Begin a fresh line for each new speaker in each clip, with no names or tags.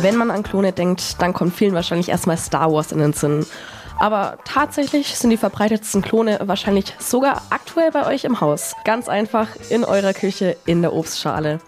Wenn man an Klone denkt, dann kommt vielen wahrscheinlich erstmal Star Wars in den Sinn. Aber tatsächlich sind die verbreitetsten Klone wahrscheinlich sogar aktuell bei euch im Haus. Ganz einfach in eurer Küche in der Obstschale.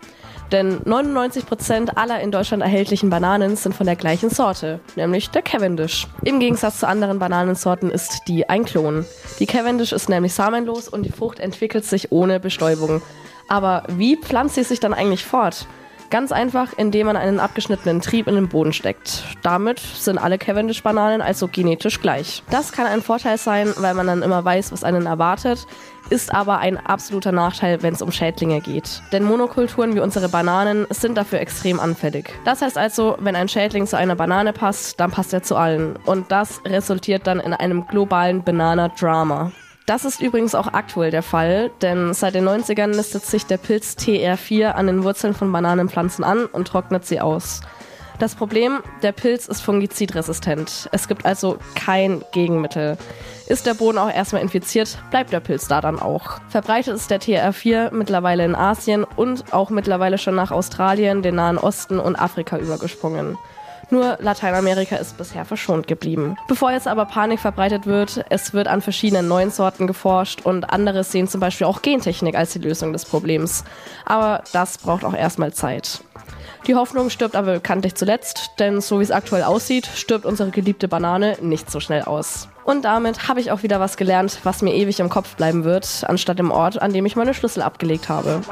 Denn 99% aller in Deutschland erhältlichen Bananen sind von der gleichen Sorte, nämlich der Cavendish. Im Gegensatz zu anderen Bananensorten ist die ein Klon. Die Cavendish ist nämlich samenlos und die Frucht entwickelt sich ohne Bestäubung. Aber wie pflanzt sie sich dann eigentlich fort? Ganz einfach, indem man einen abgeschnittenen Trieb in den Boden steckt. Damit sind alle Cavendish-Bananen also genetisch gleich. Das kann ein Vorteil sein, weil man dann immer weiß, was einen erwartet, ist aber ein absoluter Nachteil, wenn es um Schädlinge geht. Denn Monokulturen wie unsere Bananen sind dafür extrem anfällig. Das heißt also, wenn ein Schädling zu einer Banane passt, dann passt er zu allen. Und das resultiert dann in einem globalen Banana-Drama. Das ist übrigens auch aktuell der Fall, denn seit den 90ern nistet sich der Pilz TR4 an den Wurzeln von Bananenpflanzen an und trocknet sie aus. Das Problem, der Pilz ist fungizidresistent. Es gibt also kein Gegenmittel. Ist der Boden auch erstmal infiziert, bleibt der Pilz da dann auch. Verbreitet ist der TR4 mittlerweile in Asien und auch mittlerweile schon nach Australien, den Nahen Osten und Afrika übergesprungen. Nur Lateinamerika ist bisher verschont geblieben. Bevor jetzt aber Panik verbreitet wird, es wird an verschiedenen neuen Sorten geforscht und andere sehen zum Beispiel auch Gentechnik als die Lösung des Problems. Aber das braucht auch erstmal Zeit. Die Hoffnung stirbt aber bekanntlich zuletzt, denn so wie es aktuell aussieht, stirbt unsere geliebte Banane nicht so schnell aus. Und damit habe ich auch wieder was gelernt, was mir ewig im Kopf bleiben wird, anstatt im Ort, an dem ich meine Schlüssel abgelegt habe.